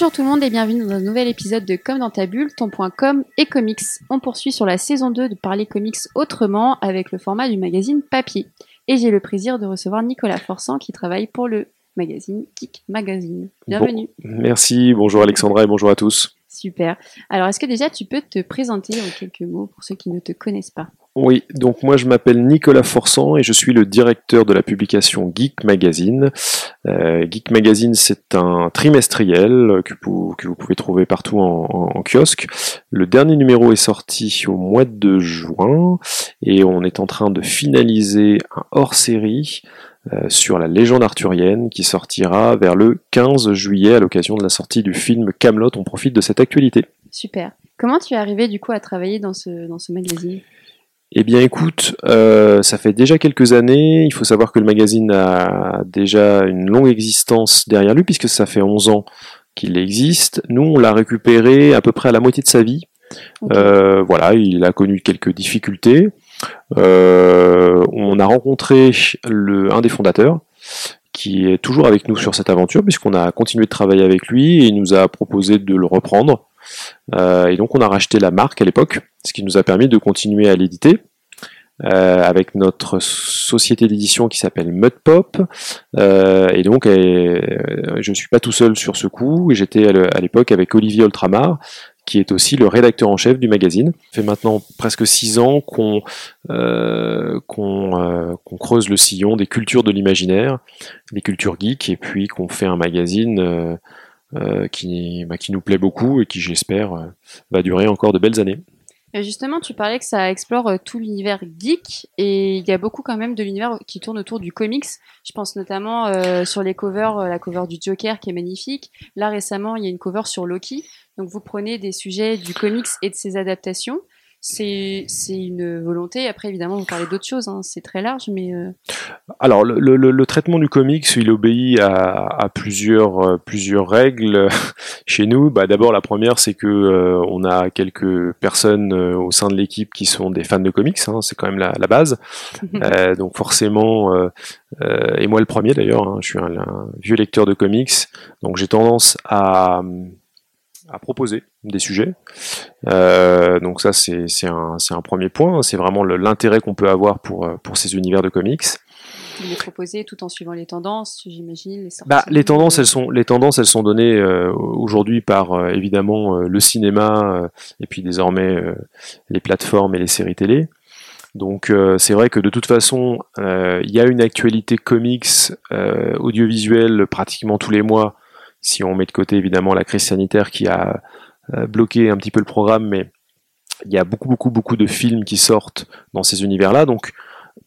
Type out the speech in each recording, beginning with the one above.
Bonjour tout le monde et bienvenue dans un nouvel épisode de Comme dans ta bulle, ton point com et comics. On poursuit sur la saison 2 de parler comics autrement avec le format du magazine papier. Et j'ai le plaisir de recevoir Nicolas Forçant qui travaille pour le magazine Geek Magazine. Bienvenue. merci, bonjour Alexandra et bonjour à tous. Super. Alors est-ce que déjà tu peux te présenter en quelques mots pour ceux qui ne te connaissent pas? Oui, donc moi je m'appelle Nicolas Forçant et je suis le directeur de la publication Geek Magazine. Euh, Geek Magazine c'est un trimestriel que vous, pouvez trouver partout en, kiosque. Le dernier numéro est sorti au mois de juin et on est en train de finaliser un hors-série euh, sur la légende arthurienne qui sortira vers le 15 juillet à l'occasion de la sortie du film Camelot. On profite de cette actualité. Super. Comment tu es arrivé du coup à travailler dans ce magazine? Eh bien écoute, euh, ça fait déjà quelques années, il faut savoir que le magazine a déjà une longue existence derrière lui, puisque ça fait 11 ans qu'il existe. Nous, on l'a récupéré à peu près à la moitié de sa vie. Euh, voilà, il a connu quelques difficultés. Euh, on a rencontré le, un des fondateurs, qui est toujours avec nous sur cette aventure, puisqu'on a continué de travailler avec lui et il nous a proposé de le reprendre. Et donc on a racheté la marque à l'époque ce qui nous a permis de continuer à l'éditer. Euh, avec notre société d'édition qui s'appelle Mudpop. Euh, et donc, euh, je ne suis pas tout seul sur ce coup. J'étais à l'époque avec Olivier Ultramar, qui est aussi le rédacteur en chef du magazine. Ça fait maintenant presque six ans qu'on creuse le sillon des cultures de l'imaginaire, des cultures geeks, et puis qu'on fait un magazine qui, bah, qui nous plaît beaucoup et qui, j'espère, va durer encore de belles années justement, tu parlais que ça explore euh, tout l'univers geek et il y a beaucoup quand même de l'univers qui tourne autour du comics. Je pense notamment euh, sur les covers, euh, la cover du Joker qui est magnifique. Là récemment, il y a une cover sur Loki. Donc vous prenez des sujets du comics et de ses adaptations c'est une volonté. Après, évidemment, vous parlez d'autres choses, hein. c'est très large, mais. Euh, Alors, le, le, le, traitement du comics, il obéit à, à plusieurs, euh, plusieurs règles chez nous. Bah, D'abord, la première, c'est que euh, on a quelques personnes au sein de l'équipe qui sont des fans de comics, hein, c'est quand même la, la base. donc, forcément, et moi le premier d'ailleurs, hein, je suis un, un, vieux lecteur de comics, donc j'ai tendance à à proposer des sujets. Euh, donc ça, c'est un, un, premier point. C'est vraiment l'intérêt qu'on peut avoir pour, euh, pour ces univers de comics. Les proposer tout en suivant les tendances, j'imagine. Les, bah, les tendances, elles sont, les tendances, elles sont données euh, aujourd'hui par euh, évidemment le cinéma et puis désormais les plateformes et les séries télé. Donc c'est vrai que de toute façon, il y a une actualité comics audiovisuelle pratiquement tous les mois si on met de côté évidemment la crise sanitaire qui a euh, bloqué un petit peu le programme, mais il y a beaucoup, beaucoup, beaucoup de films qui sortent dans ces univers-là. Donc,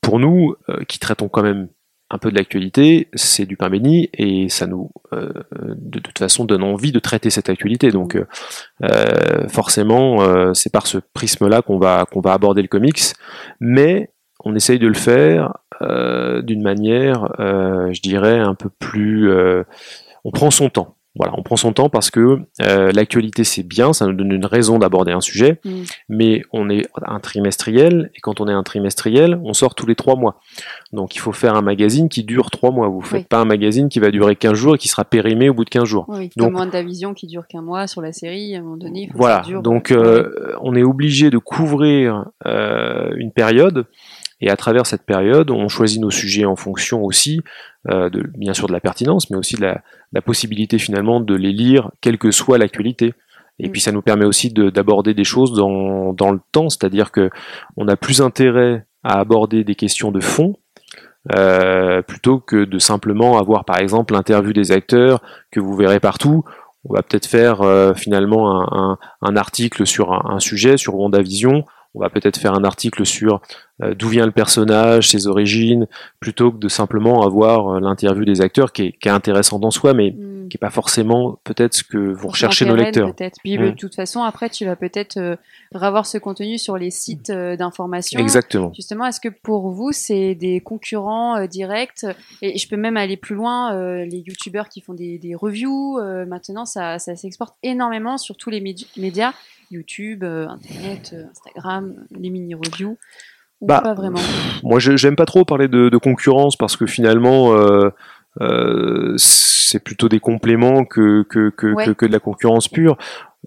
pour nous, euh, qui traitons quand même un peu de l'actualité, c'est du pain béni et ça nous, euh, de toute façon, donne envie de traiter cette actualité. Donc, forcément, c'est par ce prisme-là qu'on va qu'on va aborder le comics, mais on essaye de le faire d'une manière, je dirais, un peu plus on prend son temps. Voilà, on prend son temps parce que euh, l'actualité c'est bien, ça nous donne une raison d'aborder un sujet, mm. mais on est un trimestriel et quand on est un trimestriel, on sort tous les trois mois. Donc il faut faire un magazine qui dure trois mois. Vous faites pas un magazine qui va durer 15 jours et qui sera périmé au bout de 15 jours. Oui, donc comme vision qui dure qu'un mois sur la série, à un moment donné. voilà, donc euh, on est obligé de couvrir euh, une période et à travers cette période, on choisit nos sujets en fonction aussi, euh, de, bien sûr de la pertinence, mais aussi de la, la, possibilité finalement de les lire, quelle que soit l'actualité. Et mm. puis ça nous permet aussi d'aborder des choses dans, dans le temps, c'est-à-dire que on a plus intérêt à aborder des questions de fond euh, plutôt que de simplement avoir par exemple l'interview des acteurs que vous verrez partout. On va peut-être faire euh, finalement un, un, un, article sur un, un sujet, sur WandaVision, on va peut-être faire un article sur euh, d'où vient le personnage, ses origines, plutôt que de simplement avoir euh, l'interview des acteurs qui est, qui est intéressante en soi, mais hmm. Qui est pas forcément peut-être ce que vous recherchez nos lecteurs. Puis hmm. de toute façon, après, tu vas peut-être euh, revoir ce contenu sur les sites d'information. Exactement. Justement, est-ce que pour vous, c'est des concurrents directs? Et je peux même aller plus loin, les youtubeurs qui font des, des reviews, maintenant, ça, ça s'exporte énormément sur tous les médias YouTube, euh, Internet, euh, Instagram, les mini-reviews bah, pas vraiment Moi, j'aime pas trop parler de, concurrence parce que finalement, euh, euh, c'est plutôt des compléments que que, que, Ouais. que, que de la concurrence pure.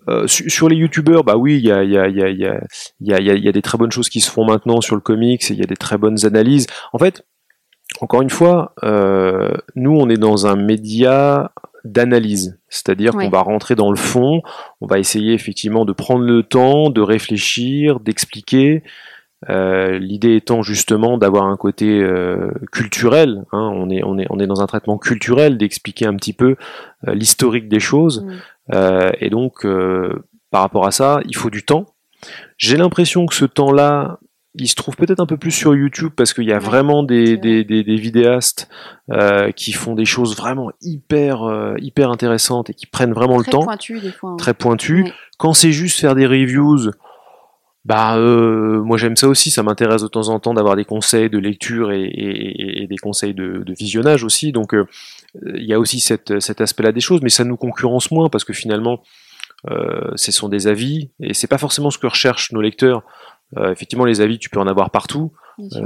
Euh, su- sur les youtubeurs, bah oui, il y a, il y, a, il y, a, il y, a, il y, a, y a- des très bonnes choses qui se font maintenant sur le comics, et il y a des très bonnes analyses. En fait, encore une fois, euh, nous on est dans un média d'analyse, c'est-à-dire Ouais. qu'on va rentrer dans le fond, on va essayer effectivement de prendre le temps, de réfléchir, d'expliquer. Euh, L'idée étant justement d'avoir un côté euh, culturel. hein, on, est, on, est, on est dans un traitement culturel, d'expliquer un petit peu euh, l'historique des choses. Mm. Et donc, par rapport à ça, il faut du temps. J'ai l'impression que ce temps-là, il se trouve peut-être un peu plus sur YouTube parce qu'il y a vraiment des, c'est vrai. des, des, des vidéastes euh, qui font des choses vraiment hyper, euh, hyper intéressantes et qui prennent vraiment Très le temps, pointu des fois. hein. très. Ouais. Quand c'est juste faire des reviews, bah euh, moi j'aime ça aussi, ça m'intéresse de temps en temps d'avoir des conseils de lecture et, et- et- et des conseils de, de visionnage aussi. Donc euh, il y a aussi cette, cet aspect-là des choses, mais ça nous concurrence moins parce que finalement euh, ce sont des avis et c'est pas forcément ce que recherchent nos lecteurs. Euh, effectivement, les avis, tu peux en avoir partout.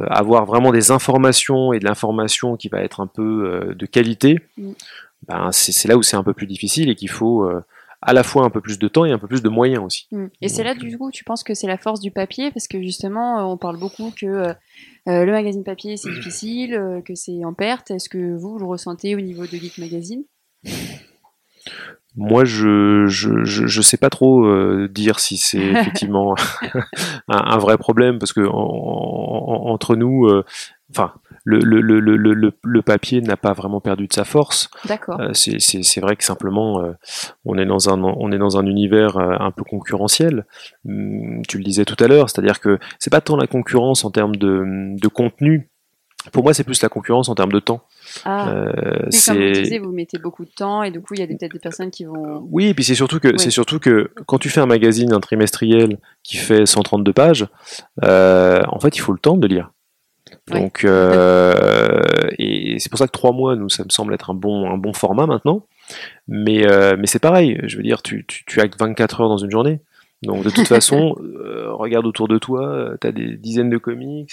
avoir vraiment des informations et de l'information qui va être un peu de qualité, Mm. ben, c'est là où c'est un peu plus difficile et qu'il faut à la fois un peu plus de temps et un peu plus de moyens aussi. Mm. Et c'est là, du coup, tu penses que c'est la force du papier Parce que justement, euh, on parle beaucoup que euh, euh, le magazine papier, c'est difficile, euh, que c'est en perte. Est-ce que vous, vous le ressentez au niveau de Geek Magazine? Moi, je je, je, je sais pas trop euh, dire si c'est effectivement un, un vrai problème parce que en- en- entre nous, euh, enfin, le, le, le, le, le papier n'a pas vraiment perdu de sa force. D'accord. Euh, c'est- vrai que simplement, euh, on est dans un on est dans un univers euh, un peu concurrentiel. Hum, Tu le disais tout à l'heure, c'est-à-dire que c'est pas tant la concurrence en termes de, de contenu. Pour moi, c'est plus la concurrence en termes de temps. Ah, Euh, oui, comme vous c'est disiez, vous mettez beaucoup de temps et du coup, il y a peut-être des personnes qui vont. oui, et puis c'est surtout que Oui. c'est surtout que quand tu fais un magazine, un trimestriel qui fait 132 pages, euh, en fait, il faut le temps de lire. Ouais. Donc, euh, et c'est pour ça que trois mois, nous, ça me semble être un bon un bon format maintenant. Mais euh, mais c'est pareil. Je veux dire, tu tu, tu as que 24 heures dans une journée. Donc de toute façon, euh, regarde autour de toi, tu as des dizaines de comics,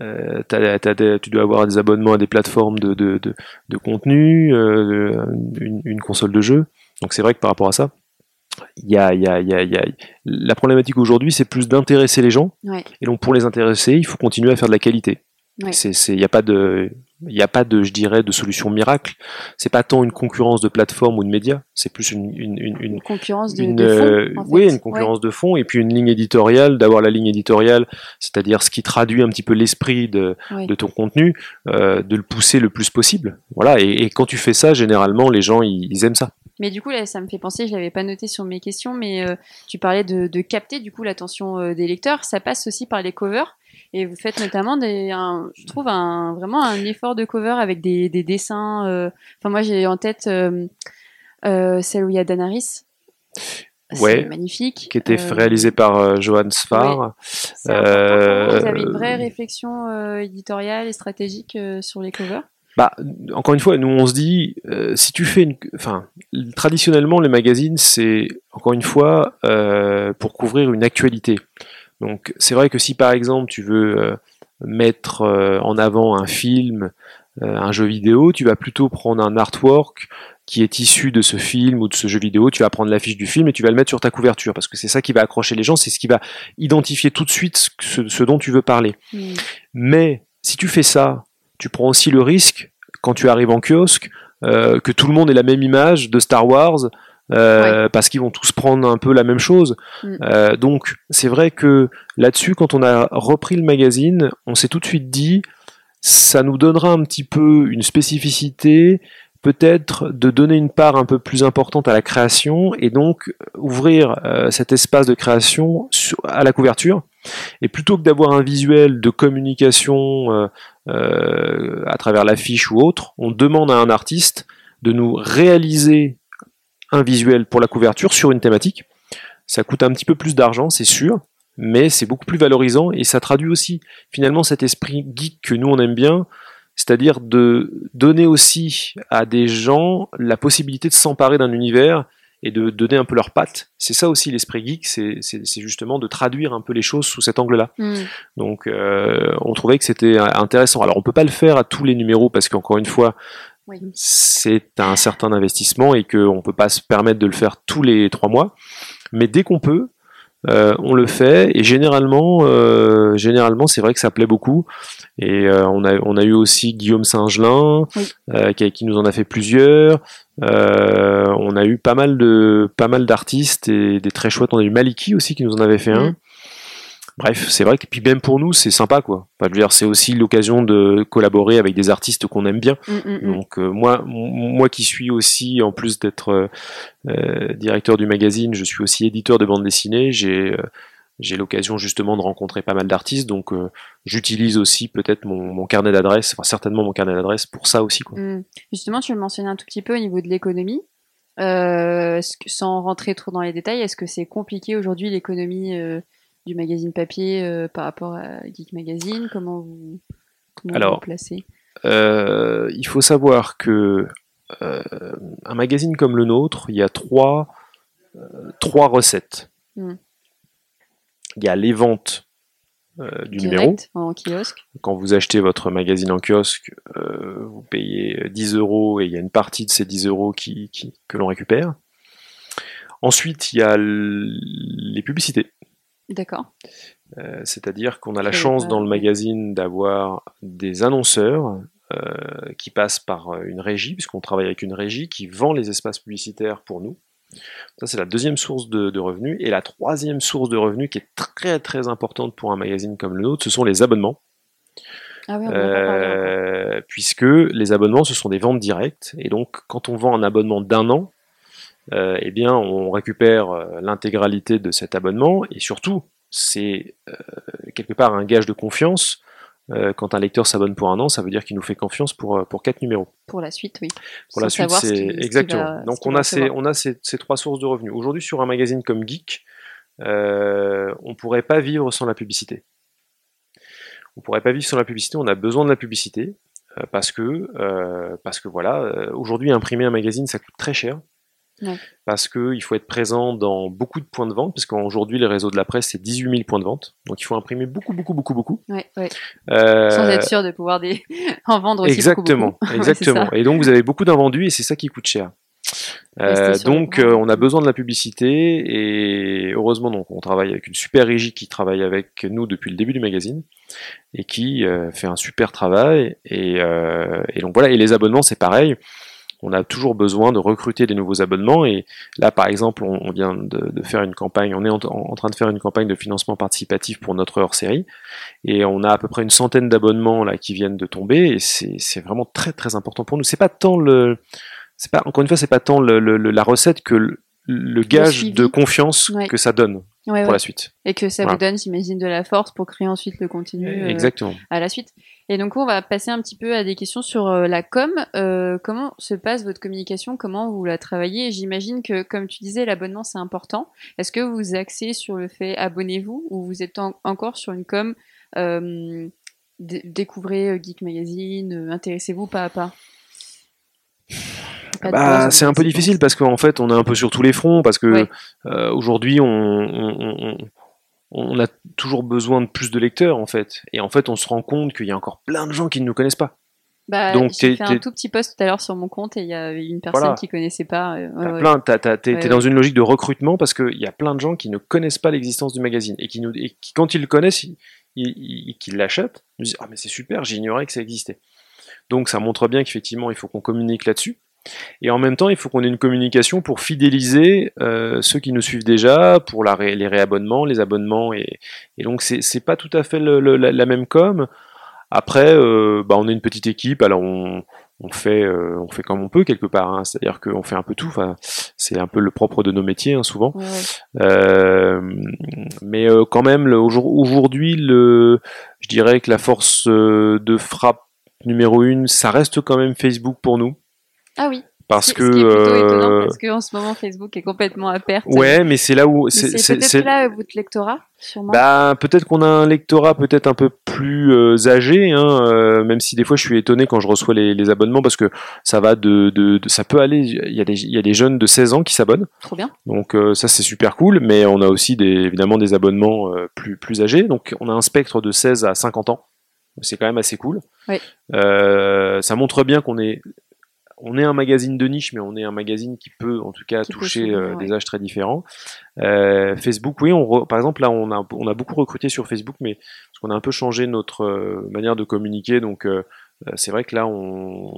euh, t'as- t'as des- tu dois avoir des abonnements à des plateformes de, de, de, de contenu, euh, une, une console de jeu. Donc c'est vrai que par rapport à ça, il y a, y a, y a, y a- la problématique aujourd'hui, c'est plus d'intéresser les gens. Ouais. Et donc pour les intéresser, il faut continuer à faire de la qualité. C'est, il n'y a pas de, il n'y a pas de, je dirais, de solution miracle. C'est pas tant une concurrence de plateforme ou de médias, c'est plus une, une, une, une, Une concurrence de, de fond, euh, en fait. oui, une Ouais. concurrence de fond et puis une ligne éditoriale, d'avoir la ligne éditoriale, c'est-à-dire ce qui traduit un petit peu l'esprit de, de ton contenu, euh, de le pousser le plus possible. Voilà, et, et quand tu fais ça, généralement, les gens, ils, ils aiment ça. Mais du coup, là, ça me fait penser, je l'avais pas noté sur mes questions, mais euh, tu parlais de, de capter du coup l'attention euh, des lecteurs. Ça passe aussi par les covers. Et vous faites notamment des, un- je trouve un, vraiment un effort de cover avec des, des dessins. euh, Enfin, moi, j'ai en tête euh, euh, celle où il y a Danaris. Ouais. magnifique. Qui était réalisé par Johan Sfar. Vous. Avez une vraie réflexion éditoriale et stratégique sur les covers? Bah, encore une fois, nous on se dit, euh, si tu fais une, enfin, traditionnellement les magazines, c'est encore une fois euh, pour couvrir une actualité. Donc c'est vrai que si par exemple tu veux euh, mettre euh, en avant un film, euh, un jeu vidéo, tu vas plutôt prendre un artwork qui est issu de ce film ou de ce jeu vidéo, tu vas prendre l'affiche du film et tu vas le mettre sur ta couverture parce que c'est ça qui va accrocher les gens, c'est ce qui va identifier tout de suite ce, dont tu veux parler. Hmm. Mais si tu fais ça, tu prends aussi le risque, quand tu arrives en kiosque, euh, que tout le monde ait la même image de Star Wars, euh, parce qu'ils vont tous prendre un peu la même chose. Mm. Euh, donc c'est vrai que là-dessus, quand on a repris le magazine, on s'est tout de suite dit, ça nous donnera un petit peu une spécificité, peut-être de donner une part un peu plus importante à la création et donc ouvrir euh, cet espace de création sur- à la couverture. Et plutôt que d'avoir un visuel de communication euh, euh, à travers l'affiche ou autre, on demande à un artiste de nous réaliser un visuel pour la couverture sur une thématique. Ça coûte un petit peu plus d'argent, c'est sûr, mais c'est beaucoup plus valorisant et ça traduit aussi finalement cet esprit geek que nous on aime bien, c'est-à-dire de donner aussi à des gens la possibilité de s'emparer d'un univers et de donner un peu leur patte. C'est ça aussi l'esprit geek, c'est justement de traduire un peu les choses sous cet angle-là. Hmm. Donc euh, on trouvait que c'était intéressant. Alors on peut pas le faire à tous les numéros parce qu'encore une fois, Oui. c'est un certain investissement et qu'on ne peut pas se permettre de le faire tous les trois mois. Mais dès qu'on peut, euh, on le fait et généralement, euh, généralement, c'est vrai que ça plaît beaucoup. Et euh, on a, on a eu aussi Guillaume Oui. euh, qui, qui nous en a fait plusieurs. Euh, on a eu pas mal de, pas mal d'artistes et des très chouettes. On a eu Maliki aussi qui nous en avait fait un. Bref, c'est vrai que puis même pour nous, c'est sympa quoi. Enfin, je veux dire, c'est aussi l'occasion de collaborer avec des artistes qu'on aime bien. Mm, mm, mm. Donc euh, moi, moi qui suis aussi, en plus d'être euh, euh, directeur du magazine, je suis aussi éditeur de bande dessinée. J'ai euh, j'ai l'occasion justement de rencontrer pas mal d'artistes, donc euh, j'utilise aussi peut-être mon, mon carnet d'adresses, enfin certainement mon carnet d'adresses pour ça aussi. Quoi. Justement, tu le mentionnais un tout petit peu au niveau de l'économie. Euh, sans rentrer trop dans les détails, est-ce que c'est compliqué aujourd'hui l'économie euh, du magazine papier euh, par rapport à Geek Magazine Comment vous, comment Alors, vous vous placez Euh, il faut savoir que euh, un magazine comme le nôtre, il y a trois, trois recettes. Hmm. Il y a les ventes du numéro. En kiosque Quand vous achetez votre magazine en kiosque, vous payez 10 euros et il y a une partie de ces 10 euros qui, qui- que l'on récupère. Ensuite, il y a les publicités. D'accord. Euh, C'est-à-dire qu'on a la chance pas, dans le magazine d'avoir des annonceurs euh, qui passent par euh, une régie, puisqu'on travaille avec une régie qui vend les espaces publicitaires pour nous. Ça, c'est la deuxième source de, de revenus. Et la troisième source de revenus qui est très très importante pour un magazine comme le nôtre, ce sont les abonnements. Ah oui, on. Euh, puisque les abonnements, ce sont des ventes directes. Et donc, quand on vend un abonnement d'un an, euh, eh bien, on récupère euh, l'intégralité de cet abonnement. Et surtout, c'est euh, quelque part un gage de confiance. Euh, quand un lecteur s'abonne pour un an, ça veut dire qu'il nous fait confiance pour, pour quatre numéros. Pour la suite, oui. Pour la suite, ce c'est ce exactement. va- Donc on a, ces, on a ces, ces trois sources de revenus. Aujourd'hui, sur un magazine comme Geek, euh, on pourrait pas vivre sans la publicité. On pourrait pas vivre sans la publicité. On a besoin de la publicité euh, parce que euh, parce que voilà, aujourd'hui imprimer un magazine ça coûte très cher. Ouais. Parce qu'il faut être présent dans beaucoup de points de vente, parce qu'aujourd'hui les réseaux de la presse c'est 18 000 points de vente, donc il faut imprimer beaucoup beaucoup beaucoup beaucoup. Ouais, ouais. Euh, Sans être sûr de pouvoir des... en vendre aussi Exactement, beaucoup, beaucoup. Exactement. et donc vous avez beaucoup d'invendus et c'est ça qui coûte cher. Euh, donc euh, on a besoin de la publicité et heureusement donc on travaille avec une super régie qui travaille avec nous depuis le début du magazine et qui euh, fait un super travail et, et donc voilà et les abonnements c'est pareil on a toujours besoin de recruter des nouveaux abonnements et là par exemple on, on vient de, de faire une campagne on est en, en train de faire une campagne de financement participatif pour notre hors série et on a à peu près une centaine d'abonnements là qui viennent de tomber et c'est vraiment très très important pour nous c'est pas tant le c'est pas encore une fois c'est pas tant le- le- la recette que le, le gage de confiance Ouais. que ça donne Ouais, pour ouais. la suite Et que ça Voilà. vous donne, j'imagine, de la force pour créer ensuite le contenu euh, exactement à la suite. Et donc, on va passer un petit peu à des questions sur euh, la com. Euh, comment se passe votre communication? Comment vous la travaillez? J'imagine que, comme tu disais, l'abonnement, c'est important. Est-ce que vous axez sur le fait abonnez-vous ou vous êtes en- encore sur une com euh, dé- découvrez Geek Magazine, intéressez-vous pas à pas? Bah, c'est un peu difficile parce qu'en fait, on est un peu sur tous les fronts parce que euh, aujourd'hui, on, on, on- on a toujours besoin de plus de lecteurs en fait. Et en fait, on se rend compte qu'il y a encore plein de gens qui ne nous connaissent pas. Bah, Donc, j'ai fait un tout petit post tout à l'heure sur mon compte et il y avait une personne Voilà. qui connaissait pas. euh, ouais, T'as ouais. plein, t'es Ouais, dans une logique de recrutement parce qu'il y a plein de gens qui ne connaissent pas l'existence du magazine et qui, nous, et qui quand ils le connaissent, ils, ils- ils- qu'ils l'achètent, ils nous disent ah mais c'est super, j'ignorais que ça existait. Donc ça montre bien qu'effectivement il faut qu'on communique là-dessus. Et en même temps, il faut qu'on ait une communication pour fidéliser euh, ceux qui nous suivent déjà, pour la ré- les réabonnements, les abonnements, et, et donc c'est pas tout à fait le- le- la, la même com. Après, euh, bah, on est une petite équipe, alors on, on fait, euh, on fait comme on peut quelque part. hein. C'est-à-dire qu'on fait un peu tout. Enfin, c'est un peu le propre de nos métiers hein, souvent. Ouais. Euh, mais euh, quand même, aujourd'hui, le, je dirais que la force euh, de frappe numéro une, ça reste quand même Facebook pour nous, Ah oui. parce Ce que ce qui est plutôt euh, étonnant parce qu'en ce moment Facebook est complètement à perte. ouais, mais c'est là où c'est peut-être là euh, votre lectorat, sûrement. Bah, peut-être qu'on a un lectorat peut-être un peu plus euh, âgé, hein, euh, même si des fois je suis étonné quand je reçois les, les abonnements parce que ça va de, de, de- ça peut aller. Il y a des il y a des jeunes de 16 ans qui s'abonnent, Trop bien. donc euh, ça c'est super cool. Mais on a aussi des, évidemment des abonnements euh, plus plus âgés, donc on a un spectre de 16 à 50 ans. C'est quand même assez cool. Oui. Euh, ça montre bien qu'on est on est un magazine de niche, mais on est un magazine qui peut en tout cas toucher des âges très différents. Facebook, oui, on par exemple là, on a, on a beaucoup recruté sur Facebook, mais parce qu'on a un peu changé notre manière de communiquer, donc c'est vrai que là, on,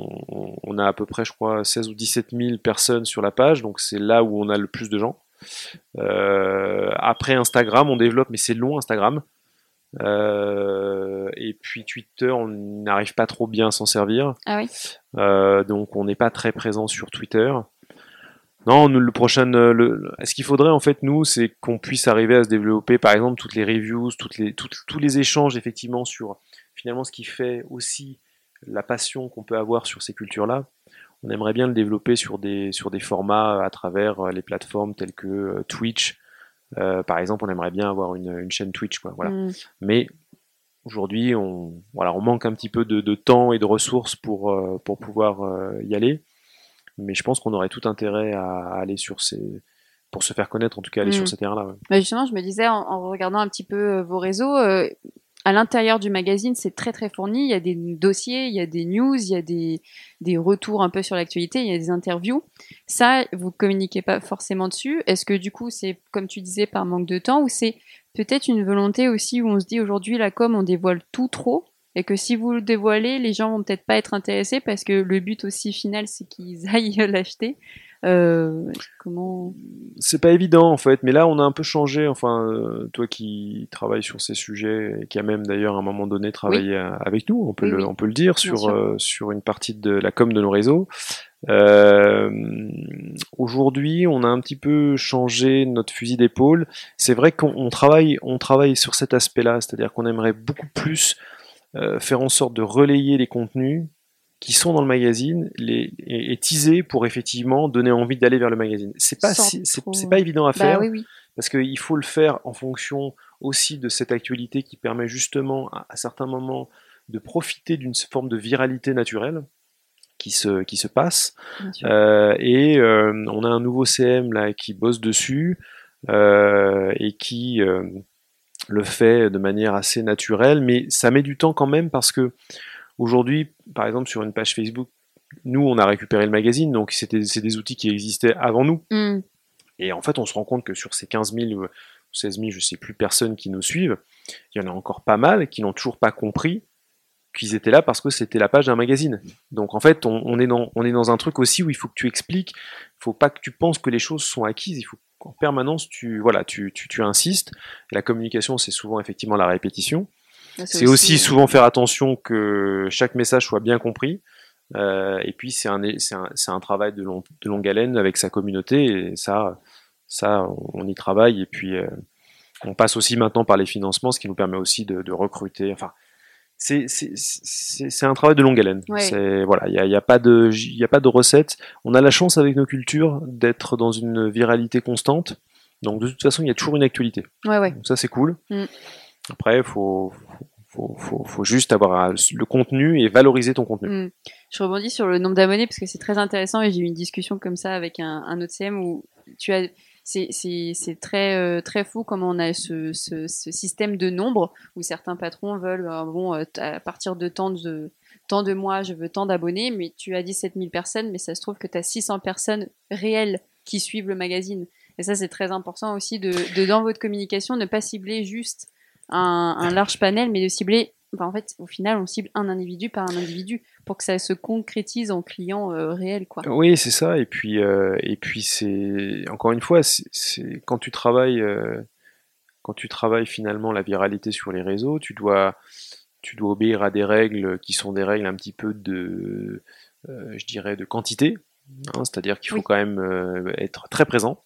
on, a à peu près, je crois, 16 ou 17 000 personnes sur la page, donc c'est là où on a le plus de gens. Euh, après Instagram, on développe, mais c'est long Instagram. Euh, et puis Twitter, on n'arrive pas trop bien à s'en servir. Ah oui. Euh, donc on n'est pas très présent sur Twitter. Non, le prochain, le, ce qu'il faudrait en fait nous, c'est qu'on puisse arriver à se développer, par exemple, toutes les reviews, toutes les, tous les échanges effectivement sur finalement ce qui fait aussi la passion qu'on peut avoir sur ces cultures-là on aimerait bien le développer sur des, sur des formats à travers euh, les plateformes telles que euh, Twitch. Euh, par exemple, on aimerait bien avoir une, une chaîne Twitch. Quoi, voilà. Mm. Mais aujourd'hui, on, voilà, on manque un petit peu de, de temps et de ressources pour, pour pouvoir y aller. Mais je pense qu'on aurait tout intérêt à, aller sur ces, pour se faire connaître, en tout cas aller sur mm. ces terrains-là. Bah, justement, je me disais en, regardant un petit peu vos réseaux, à l'intérieur du magazine, c'est très très fourni. Il y a des dossiers, il y a des news, il y a des, retours un peu sur l'actualité, il y a des interviews. Ça, vous communiquez pas forcément dessus. Est-ce que du coup, c'est comme tu disais par manque de temps ou c'est peut-être une volonté aussi où on se dit aujourd'hui la com on dévoile tout trop et que si vous le dévoilez, les gens vont peut-être pas être intéressés parce que le but aussi final c'est qu'ils aillent l'acheter. Euh, comment C'est pas évident en fait, mais là on a un peu changé. Enfin, euh, toi qui travailles sur ces sujets et qui a même d'ailleurs à un moment donné travaillé avec nous, on peut le, on peut le dire sur euh, sur une partie de la com de nos réseaux. Aujourd'hui, on a un petit peu changé notre fusil d'épaule. C'est vrai qu'on travaille, on travaille sur cet aspect-là, c'est-à-dire qu'on aimerait beaucoup plus faire en sorte de relayer les contenus qui sont dans le magazine les, et, teaser pour effectivement donner envie d'aller vers le magazine. C'est pas c'est pas évident à bah faire parce qu'il faut le faire en fonction aussi de cette actualité qui permet justement à, certains moments de profiter d'une forme de viralité naturelle qui se qui se passe. Euh, et euh, on a un nouveau CM là qui bosse dessus euh, et qui euh, le fait de manière assez naturelle mais ça met du temps quand même parce que Aujourd'hui, par exemple, sur une page Facebook, nous, on a récupéré le magazine, donc c'est des outils qui existaient avant nous. Mm. Et en fait, on se rend compte que sur ces 15 000 ou 16 000, je sais plus, personnes qui nous suivent, il y en a encore pas mal qui n'ont toujours pas compris qu'ils étaient là parce que c'était la page d'un magazine. Donc en fait, on, est dans, on est dans un truc aussi où il faut que tu expliques, il faut pas que tu penses que les choses sont acquises, il faut qu'en permanence tu, voilà, tu, tu, tu insistes. la communication, c'est souvent effectivement la répétition. C'est aussi, souvent faire attention que chaque message soit bien compris. Euh, et puis c'est un, un, un, travail de, long, de, longue haleine avec sa communauté et ça, ça on y travaille et puis euh, on passe aussi maintenant par les financements, ce qui nous permet aussi de, de recruter. Enfin, c'est un travail de longue haleine. Ouais. Voilà, il n'y a, y a, pas de il a pas de recette. On a la chance avec nos cultures d'être dans une viralité constante. Donc de toute façon, il y a toujours une actualité. Ouais, ouais. Donc ça c'est cool. Mm. Après, faut, faut, faut, juste avoir le contenu et valoriser ton contenu. Hmm. Je rebondis sur le nombre d'abonnés parce que c'est très intéressant et j'ai eu une discussion comme ça avec un, autre CM où tu as c'est très euh, très fou comment on a ce, ce, système de nombre où certains patrons veulent euh, bon euh, à partir de tant de tant de mois je veux tant d'abonnés mais tu as 17 000 personnes mais ça se trouve que tu as 600 personnes réelles qui suivent le magazine et ça c'est très important aussi de dans votre communication ne pas cibler juste un, large panel, mais de cibler. en fait, au final, on cible un individu par un individu pour que ça se concrétise en client euh, réel, quoi. Oui, c'est ça. Et puis, euh, et puis c'est encore une fois, c'est quand tu travailles, euh, quand tu travailles finalement la viralité sur les réseaux, tu dois, tu dois obéir à des règles qui sont des règles un petit peu de, je dirais, de quantité. Hein, c'est-à-dire qu'il faut quand même être très présent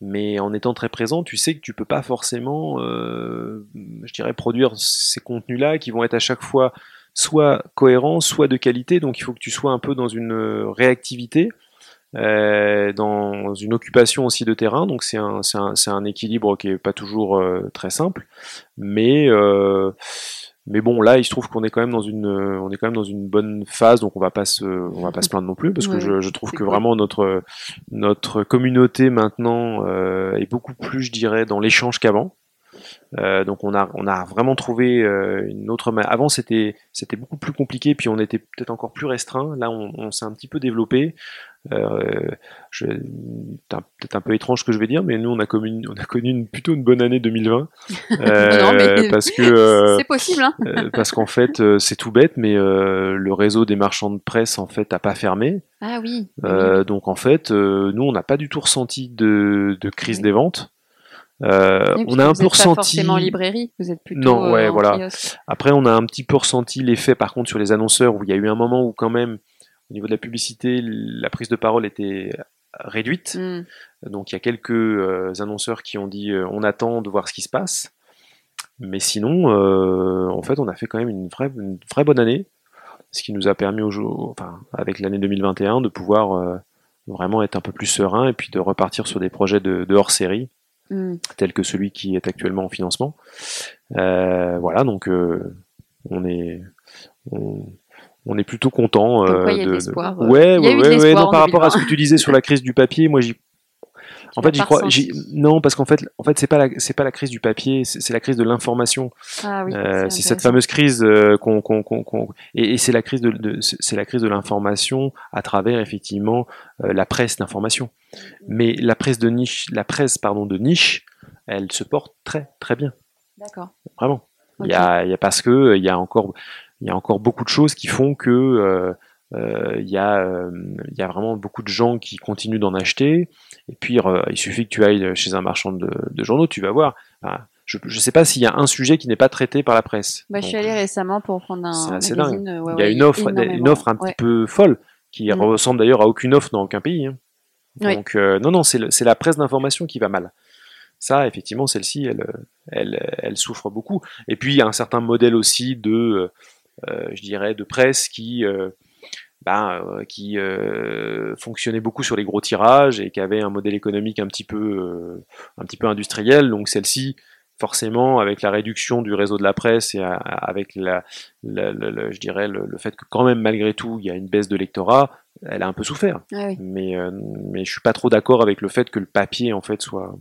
mais en étant très présent, tu sais que tu peux pas forcément, euh, je dirais, produire ces contenus-là qui vont être à chaque fois soit cohérents, soit de qualité. Donc il faut que tu sois un peu dans une réactivité, euh, dans une occupation aussi de terrain. Donc c'est un, un, un, équilibre qui est pas toujours euh, très simple, mais euh, mais bon, là, il se trouve qu'on est quand même dans une, on est quand même dans une bonne phase, donc on va pas se, on va pas se plaindre non plus, parce que je, je, trouve que vraiment notre notre communauté maintenant euh, est beaucoup plus, je dirais, dans l'échange qu'avant. Euh, donc on a, on a vraiment trouvé euh, une autre. Avant c'était, c'était beaucoup plus compliqué, puis on était peut-être encore plus restreint. Là, on, on s'est un petit peu développé. Euh, c'est un- peut-être un peu étrange ce que je vais dire, mais nous on a connu, une- on a connu une, plutôt une bonne année 2020 euh, Non, mais- parce que euh, C'est possible, hein. euh, parce qu'en fait euh, c'est tout bête, mais euh, le réseau des marchands de presse en fait a pas fermé. Ah oui. oui. Euh, donc en fait, euh, nous on n'a pas du tout ressenti de, de crise Oui. des ventes. Euh, on a un vous peu êtes pas ressenti. forcément en librairie, vous êtes plutôt Non, ouais, euh, voilà. kiosque. Après, on a un petit peu ressenti l'effet, par contre, sur les annonceurs, où il y a eu un moment où quand même, au niveau de la publicité, la prise de parole était réduite. Hmm. Donc il y a quelques euh, annonceurs qui ont dit euh, on attend de voir ce qui se passe. Mais sinon, euh, en fait, on a fait quand même une vraie, une vraie bonne année, ce qui nous a permis, au enfin, avec l'année 2021, de pouvoir vraiment être un peu plus serein et puis de repartir sur des projets de, de hors série, Hmm. tels que celui qui est actuellement en financement. Voilà, donc on est on, on est plutôt content. Euh, de de-. Ouais, ouais, ouais, non, par rapport à ce 2020. que tu disais sur la crise du papier, moi j'y en fait, j'y crois. Non, parce qu'en fait, en fait, c'est pas la, c'est pas la crise du papier, c'est la crise de l'information. Ah oui. Euh, c'est cette fameuse crise euh, qu'on, et, et c'est la crise de, de- c'est la crise de l'information à travers effectivement euh, la presse d'information. Mais la presse de niche, la presse pardon de niche, elle se porte très très bien, D'accord. vraiment. Il y a, il y a parce que il y a encore, il y a encore beaucoup de choses qui font que euh, euh, il y a, euh, il y a vraiment beaucoup de gens qui continuent d'en acheter. Et puis il suffit que tu ailles chez un marchand de, de journaux, tu vas voir. Enfin, je ne sais pas s'il y a un sujet qui n'est pas traité par la presse. Bah, je suis allée récemment pour prendre un magazine. ouais, il y a une offre, une offre un Ouais. petit peu folle qui Mhm. ressemble d'ailleurs à aucune offre dans aucun pays. hein. Oui. Donc euh, non, non, c'est la presse d'information qui va mal. Ça, effectivement, celle-ci, elle, elle, elle souffre beaucoup. Et puis il y a un certain modèle aussi de, je dirais, de presse qui, euh, ben, euh, qui euh, fonctionnait beaucoup sur les gros tirages et qui avait un modèle économique un petit peu, euh, un petit peu industriel. Donc celle-ci, forcément, avec la réduction du réseau de la presse et à- avec la, la- la- la- je dirais le, le fait que quand même malgré tout il y a une baisse de lectorat, elle a un peu souffert. Ah oui. Mais euh, mais je suis pas trop d'accord avec le fait que le papier en fait soit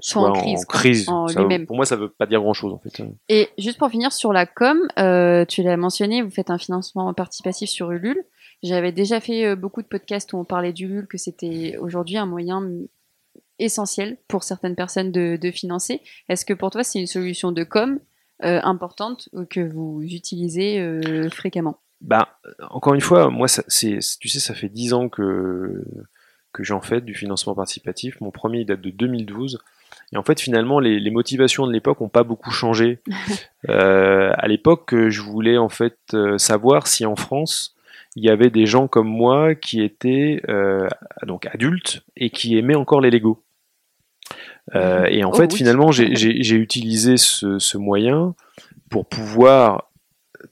Soit en crise, en Ça- lui-même. pour moi, ça veut pas dire grand chose en fait. Et juste pour finir sur la com, euh, tu l'as mentionné, vous faites un financement participatif sur Ulule. J'avais déjà fait euh, beaucoup de podcasts où on parlait d'Ulule, que c'était aujourd'hui un moyen essentiel pour certaines personnes de, de financer. Est-ce que pour toi c'est une solution de com euh, importante ou que vous utilisez euh, fréquemment? Bah, encore une fois, moi, ça, c'est, tu sais, ça fait 10 ans que, que j'en fais du financement participatif. Mon premier il date de 2012. Et en fait, finalement, les, les motivations de l'époque n'ont pas beaucoup changé. Euh, à l'époque, euh, je voulais en fait euh, savoir si en France, il y avait des gens comme moi qui étaient euh, donc adultes et qui aimaient encore les Lego. Euh, et en Oh fait, oui. finalement, j'ai utilisé ce, ce moyen pour pouvoir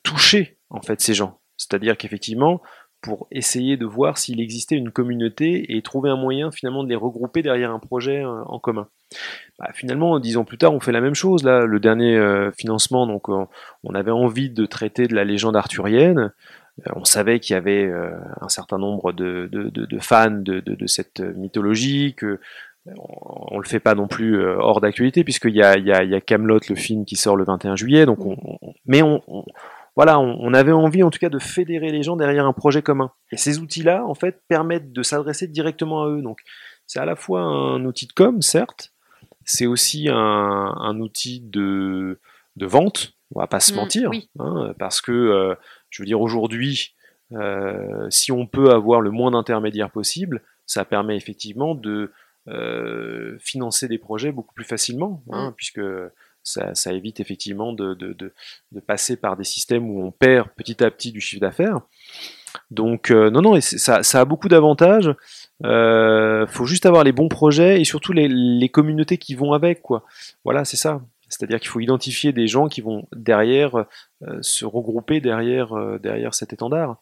toucher en fait ces gens. C'est-à-dire qu'effectivement, pour essayer de voir s'il existait une communauté et trouver un moyen finalement de les regrouper derrière un projet euh, en commun. Bah, finalement, dix ans plus tard, on fait la même chose. Là, le dernier euh, financement, donc on, avait envie de traiter de la légende arthurienne. Euh, on savait qu'il y avait un certain nombre de, fans de, cette mythologie, que on, on le fait pas non plus hors d'actualité, puisqu'il y a, il y, a, y a Camelot, le film qui sort le 21 juillet. Donc, on, on- mais on- voilà, on, on avait envie en tout cas de fédérer les gens derrière un projet commun. Et ces outils-là, en fait, permettent de s'adresser directement à eux. Donc, c'est à la fois un outil de com, certes, c'est aussi un, un outil de, de vente. On va pas se Mm, mentir, oui. hein, parce que euh, je veux dire aujourd'hui, euh, si on peut avoir le moins d'intermédiaires possible, ça permet effectivement de euh, financer des projets beaucoup plus facilement, hein, puisque ça, ça évite effectivement de, de, de, de passer par des systèmes où on perd petit à petit du chiffre d'affaires. Donc euh, non, non, et ça, ça a beaucoup d'avantages. Euh, faut juste avoir les bons projets et surtout les, les communautés qui vont avec, quoi. Voilà, c'est ça. C'est-à-dire qu'il faut identifier des gens qui vont derrière euh, se regrouper derrière euh, derrière cet étendard.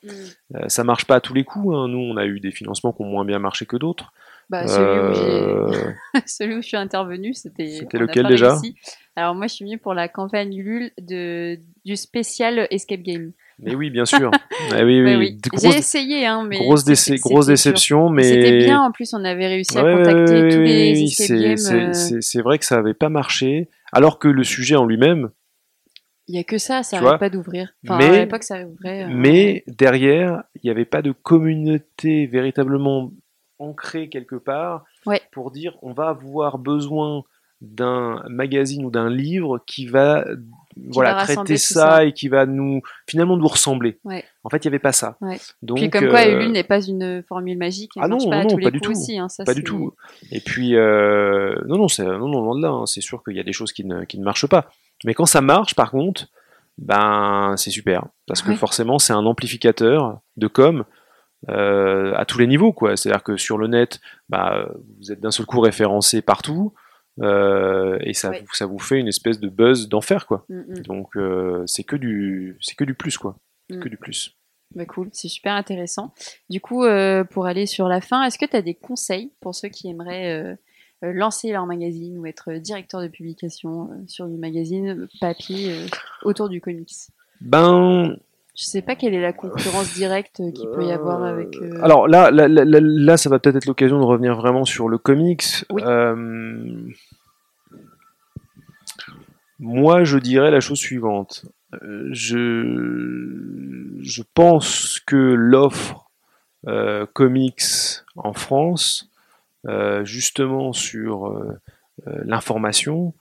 Euh, ça marche pas à tous les coups. hein. Nous, on a eu des financements qui ont moins bien marché que d'autres. Bah, celui, où celui où je suis intervenue, c'était. C'était lequel déjà? réussi. Alors moi, je suis venue pour la campagne Ulule de, du spécial Escape Game. mais oui, bien sûr. Ah oui, oui, oui. J'ai essayé, hein, mais grosse, déce- déception, mais C'était bien, en plus, on avait réussi à Ouais, contacter ouais, tous les escape c'est- euh, vrai que ça avait pas marché. Alors que le sujet en lui-même, Il y a que ça, ça n'arrête pas d'ouvrir. Enfin, mais- à l'époque, ça ouvrait. euh, mais derrière, il n'y avait pas de communauté véritablement ancrée quelque part pour dire on va avoir besoin d'un magazine ou d'un livre qui va voilà va traiter ça, ça. et qui va nous finalement nous ressembler. Ouais. En fait, il n'y avait pas ça. Ouais. Donc Puis comme quoi, euh, Ulule n'est pas une formule magique. Elle ah non, pas à non, tous pas les du tout. aussi. hein, ça, pas du c'est- tout. Et puis, euh, non, non, c'est, non, non, loin de là. hein. C'est sûr qu'il y a des choses qui ne, qui ne marchent pas. Mais quand ça marche, par contre, ben, c'est super. Parce que Ouais. forcément, c'est un amplificateur de com euh, à tous les niveaux, quoi. C'est-à-dire que sur le net, bah, vous êtes d'un seul coup référencé partout. Euh, et ça, Ouais. vous, ça vous fait une espèce de buzz d'enfer, quoi. Mm, mm. Donc, euh, c'est que du, c'est que du plus, quoi. Mm. Que du plus. Bah, cool, c'est super intéressant. Du coup, euh, pour aller sur la fin, est-ce que tu as des conseils pour ceux qui aimeraient lancer leur magazine ou être directeur de publication sur du magazine papier autour du comics? Ben, Je sais pas quelle est la concurrence directe euh, qu'il peut y avoir avec. euh, Alors là, là, là, là- ça va peut-être être l'occasion de revenir vraiment sur le comics. Oui. Euh, Moi, je dirais la chose suivante. Euh, Je, je pense que l'offre euh, comics en France, euh, justement sur euh, euh, l'information,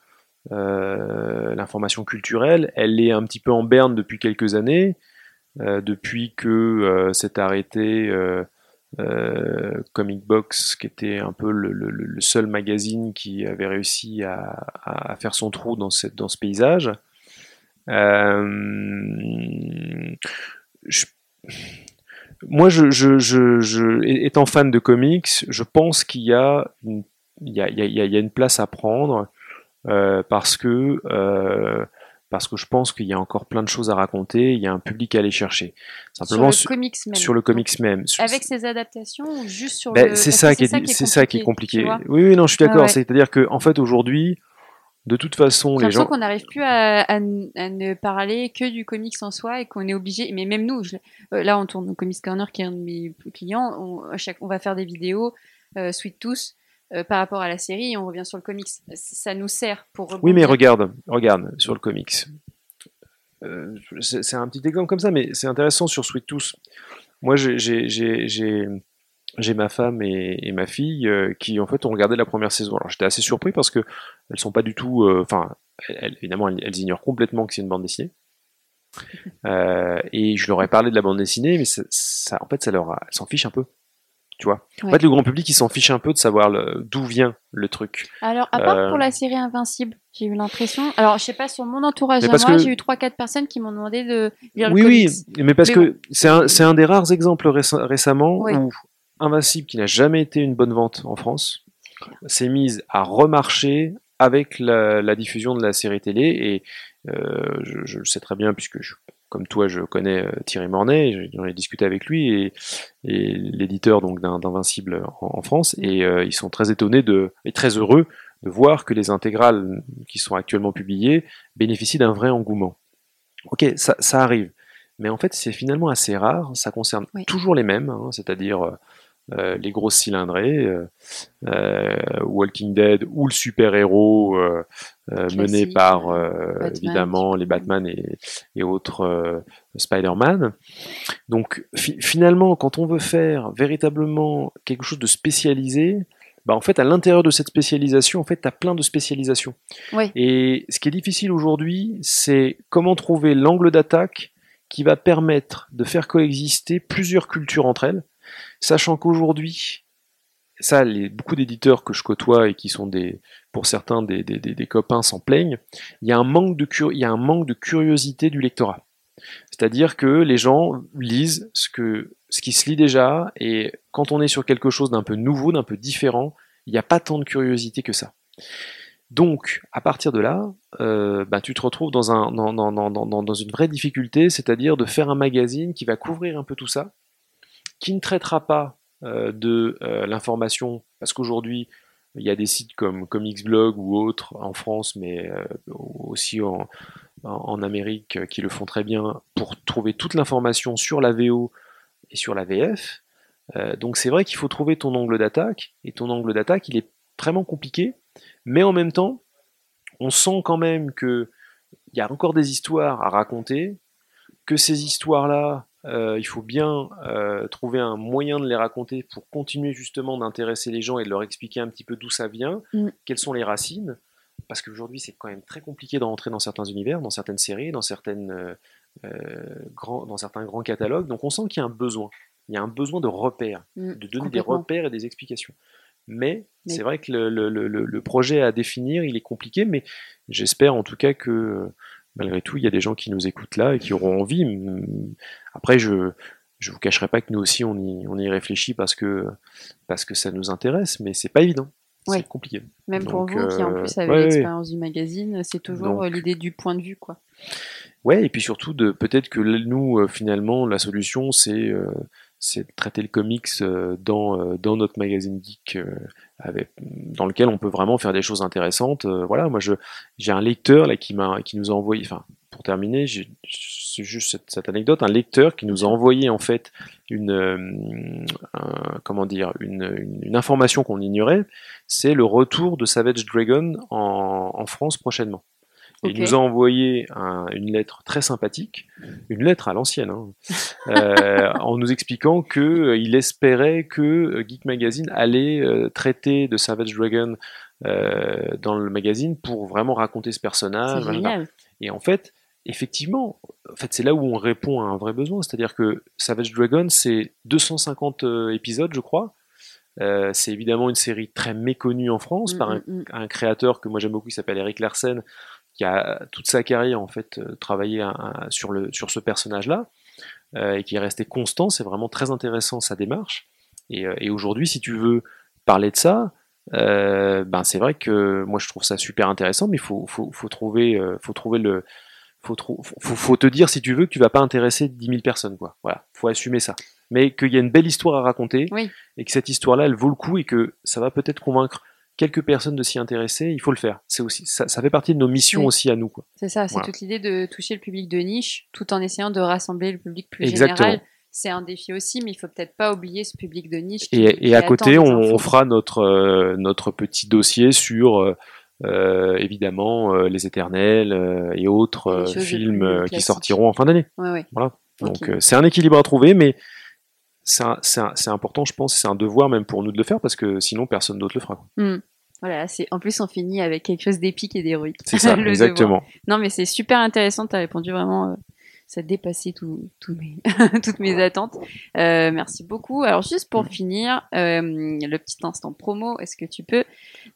euh, l'information culturelle, elle est un petit peu en berne depuis quelques années. Euh, depuis que euh, s'est arrêté euh, Comic Box, qui était un peu le, seul magazine qui avait réussi à, faire son trou dans, ce paysage. Moi, je, étant fan de comics, je pense qu'il y a une, place à prendre parce que parce que je pense qu'il y a encore plein de choses à raconter, il y a un public à aller chercher. sur Simplement le sur, comics même. sur le comics même. Sur- Avec ses adaptations ou juste sur ben, le. c'est ça, qui est, c'est ça qui est compliqué. Oui, oui, non, je suis d'accord. Ah ouais. C'est-à-dire que en fait aujourd'hui, de toute façon, les gens. qu'on n'arrive plus à, à n- à ne parler que du comics en soi et qu'on est obligé, mais même nous, je- euh, là on tourne au Comics Corner qui est un de mes clients, on va faire des vidéos, euh, Sweet Tooth, euh, par rapport à la série et on revient sur le comics. Ça nous sert pour Oui, mais regarde, regarde sur le comics. Euh, c'est un petit exemple comme ça, mais c'est intéressant sur Sweet Tooth. Moi, j'ai- ma femme et, et ma fille euh, qui, en fait, ont regardé la première saison. Alors, j'étais assez surpris parce que elles sont pas du tout. Enfin, évidemment, elles, elles ignorent complètement que c'est une bande dessinée. Et je leur ai parlé de la bande dessinée, mais ça, ça- en fait, ça leur, a- elles s'en fichent un peu. Tu vois. En fait, le grand public, il s'en fiche un peu de savoir d'où vient le truc. Alors, à part Euh, pour la série Invincible, j'ai eu l'impression. Alors, je sais pas, sur mon entourage à moi, que- j'ai eu 3-4 personnes qui m'ont demandé de lire Oui, le oui, comics. mais parce Mais que c'est un, des rares exemples réce- récemment où Invincible, qui n'a jamais été une bonne vente en France, s'est mise à remarcher avec la, la diffusion de la série télé. Et euh, je, je le sais très bien, puisque je- comme toi, je connais euh, Thierry Mornay, j'en ai discuté avec lui et, et l'éditeur donc d'In- d'Invincible en, en France, et euh, ils sont très étonnés de, et très heureux de voir que les intégrales qui sont actuellement publiées bénéficient d'un vrai engouement. Ok, ça, ça arrive. Mais en fait, c'est finalement assez rare. Ça concerne Oui. toujours les mêmes, hein, c'est-à-dire euh, les grosses cylindrées, euh, euh, Walking Dead ou le super-héros mené par Batman, évidemment les Batman et, et autres Spider-Man. Donc fi- finalement, quand on veut faire véritablement quelque chose de spécialisé, bah en fait, à l'intérieur de cette spécialisation, en fait, tu as plein de spécialisations. Et ce qui est difficile aujourd'hui, c'est comment trouver l'angle d'attaque qui va permettre de faire coexister plusieurs cultures entre elles, sachant qu'aujourd'hui, ça, les, beaucoup d'éditeurs que je côtoie et qui sont des, pour certains des, des, des, copains s'en plaignent, il y, a un manque de y a un manque de curiosité du lectorat. C'est-à-dire que les gens lisent ce, que, ce qui se lit déjà, et quand on est sur quelque chose d'un peu nouveau, d'un peu différent, il n'y a pas tant de curiosité que ça. Donc, à partir de là, euh, bah, tu te retrouves dans, un, dans, dans, dans une vraie difficulté, c'est-à-dire de faire un magazine qui va couvrir un peu tout ça, qui ne traitera pas euh, de euh, l'information, parce qu'aujourd'hui, il y a des sites comme Comicsblog ou autres en France, mais euh, aussi en, en, Amérique qui le font très bien pour trouver toute l'information sur la VO et sur la VF. Donc c'est vrai qu'il faut trouver ton angle d'attaque, et ton angle d'attaque, il est vraiment compliqué, mais en même temps, on sent quand même que il y a encore des histoires à raconter, que ces histoires-là, euh, il faut bien euh, trouver un moyen de les raconter pour continuer justement d'intéresser les gens et de leur expliquer un petit peu d'où ça vient, Mm. quelles sont les racines, parce qu'aujourd'hui c'est quand même très compliqué de rentrer dans certains univers, dans certaines séries, dans, certaines, euh, grands, dans certains grands catalogues, donc on sent qu'il y a un besoin, il y a un besoin de repères, Mm, de donner des repères et des explications. Mais, Mais- c'est vrai que le, le- le- le- le projet à définir, il est compliqué, mais j'espère en tout cas que malgré tout, il y a des gens qui nous écoutent là et qui auront envie. Après, je je vous cacherai pas que nous aussi on y, on y réfléchit parce que parce que ça nous intéresse, mais c'est pas évident. Ouais. C'est compliqué. Même pour vous qui en euh, plus avez ouais, ouais. l'expérience du magazine, c'est toujours euh, l'idée du point de vue, quoi. Ouais, et puis surtout de peut-être que nous euh, finalement la solution c'est euh, c'est de traiter le comics euh, dans euh, dans notre magazine geek euh, avec dans lequel on peut vraiment faire des choses intéressantes. Voilà, moi j'ai un lecteur là qui m'a qui nous a envoyé enfin pour terminer, j'ai c'est juste cette, anecdote, un lecteur qui nous a envoyé en fait une un- comment dire une, une, une information qu'on ignorait, c'est le retour de Savage Dragon en, en France prochainement. Il nous a envoyé un- une lettre très sympathique, une lettre à l'ancienne, hein, euh, en nous expliquant que euh, il espérait que euh, Geek Magazine allait euh, traiter de Savage Dragon dans le magazine pour vraiment raconter ce personnage. Génial. Et en fait, effectivement, en fait, c'est là où on répond à un vrai besoin, c'est-à-dire que Savage Dragon, c'est 250 euh, épisodes, je crois. Euh, c'est évidemment une série très méconnue en France Mm, par un, mm, mm. un créateur que moi j'aime beaucoup, qui s'appelle Eric Larsen, qui a toute sa carrière en fait euh, travaillé un- un- sur, le, sur ce personnage-là euh, et qui est resté constant. C'est vraiment très intéressant sa démarche. Et, euh, et aujourd'hui, si tu veux parler de ça, euh, ben c'est vrai que moi je trouve ça super intéressant, mais il faut, faut, faut trouver, euh, faut trouver le, faut, trou- faut, faut- faut te dire si tu veux que tu vas pas intéresser 10 000 personnes, quoi. Voilà, faut assumer ça. Mais qu'il y a une belle histoire à raconter Oui. et que cette histoire-là, elle vaut le coup et que ça va peut-être convaincre quelques personnes de s'y intéresser. Il faut le faire. C'est aussi, ça, ça fait partie de nos missions Oui. aussi à nous, quoi. C'est ça, c'est Voilà. toute l'idée de toucher le public de niche tout en essayant de rassembler le public plus Exactement. général. C'est un défi aussi, mais il faut peut-être pas oublier ce public de niche. qui- Et, qui à côté, on, fera notre euh, notre petit dossier sur euh, euh, évidemment euh, les Éternels euh, et autres euh, films qui sortiront en fin d'année. Ouais, ouais. Donc euh, c'est un équilibre à trouver, mais c'est important, je pense, et c'est un devoir même pour nous de le faire parce que sinon personne d'autre le fera. quoi. Hmm. Voilà, c'est en plus on finit avec quelque chose d'épique et d'héroïque. C'est ça, devoir. exactement. Non, mais c'est super intéressant. Tu as répondu vraiment. euh, ça dépassait tout, tout mes, toutes mes attentes. Euh, merci beaucoup. Alors, juste pour finir, euh, le petit instant promo, est-ce que tu peux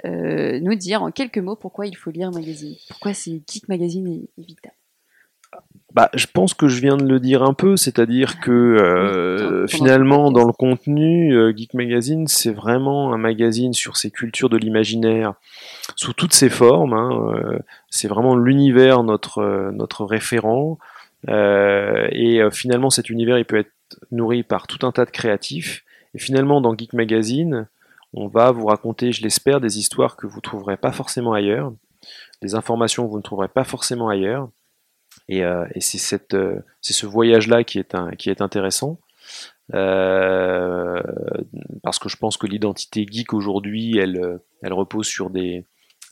nous dire en quelques mots pourquoi il faut lire Magazine? Pourquoi c'est Geek Magazine est vital Bah, je pense que je viens de le dire un peu, c'est-à-dire que euh, Oui, pendant finalement, dans le contenu, euh, Geek Magazine, c'est vraiment un magazine sur ces cultures de l'imaginaire sous toutes ses formes. hein, euh, c'est vraiment l'univers notre euh, notre référent. Euh, et euh, finalement, cet univers, il peut être nourri par tout un tas de créatifs. Et finalement, dans Geek Magazine, on va vous raconter, je l'espère, des histoires que vous trouverez pas forcément ailleurs, des informations que vous ne trouverez pas forcément ailleurs. Et, euh, euh, c'est ce voyage-là qui est intéressant. Euh, parce que je pense que l'identité geek aujourd'hui, elle, repose sur des,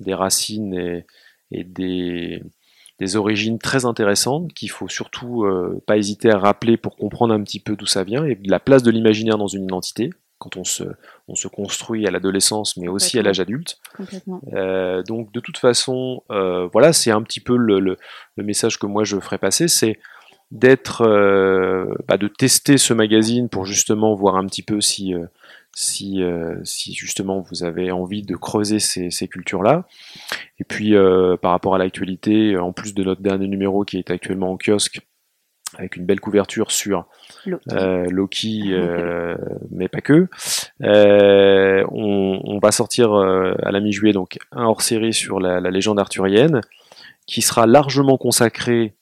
racines et, des, origines très intéressantes qu'il faut surtout pas hésiter à rappeler pour comprendre un petit peu d'où ça vient et la place de l'imaginaire dans une identité quand on se, on se construit à l'adolescence mais aussi à l'âge adulte. complètement Euh, donc de toute façon, euh, voilà, c'est un petit peu le, le- le message que moi je ferai passer, c'est d'être, euh, bah, de tester ce magazine pour justement voir un petit peu si, si, si justement vous avez envie de creuser ces, ces cultures-là. Et puis par rapport à l'actualité, en plus de notre dernier numéro qui est actuellement en kiosque, avec une belle couverture sur Loki. euh, Loki, euh, mais pas que. Euh, on, on va sortir à la mi-juillet donc un hors-série sur la, la légende arthurienne, qui sera largement consacré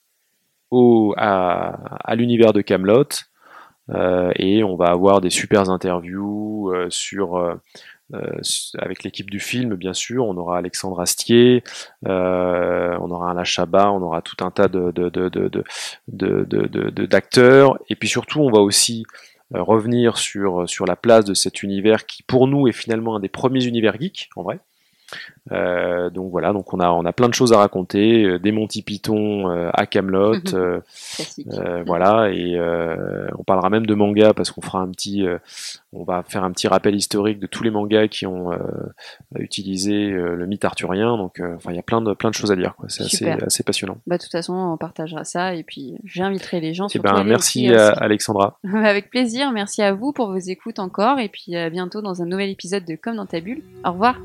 au, à, à l'univers de Camelot. Euh, et on va avoir des super interviews euh, sur euh, avec l'équipe du film, bien sûr. On aura Alexandre Astier, euh, on aura Alain on aura tout un tas de- d'acteurs. Et puis surtout, on va aussi euh, revenir sur, sur la place de cet univers qui, pour nous, est finalement un des premiers univers geeks, en vrai. Euh, donc voilà, donc on a on a plein de choses à raconter, euh, des Monty Python euh, à Camelot, euh, voilà, et on parlera même de manga parce qu'on fera un petit, on va faire un petit rappel historique de tous les mangas qui ont utilisé le mythe arthurien. Donc enfin il y a plein de plein de choses à dire, quoi. C'est assez, assez passionnant. Bah de toute façon on partagera ça et puis j'inviterai les gens. Et eh ben merci à Alexandra. Avec plaisir, merci à vous pour vos écoutes encore et puis à bientôt dans un nouvel épisode de Comme dans ta bulle. Au revoir.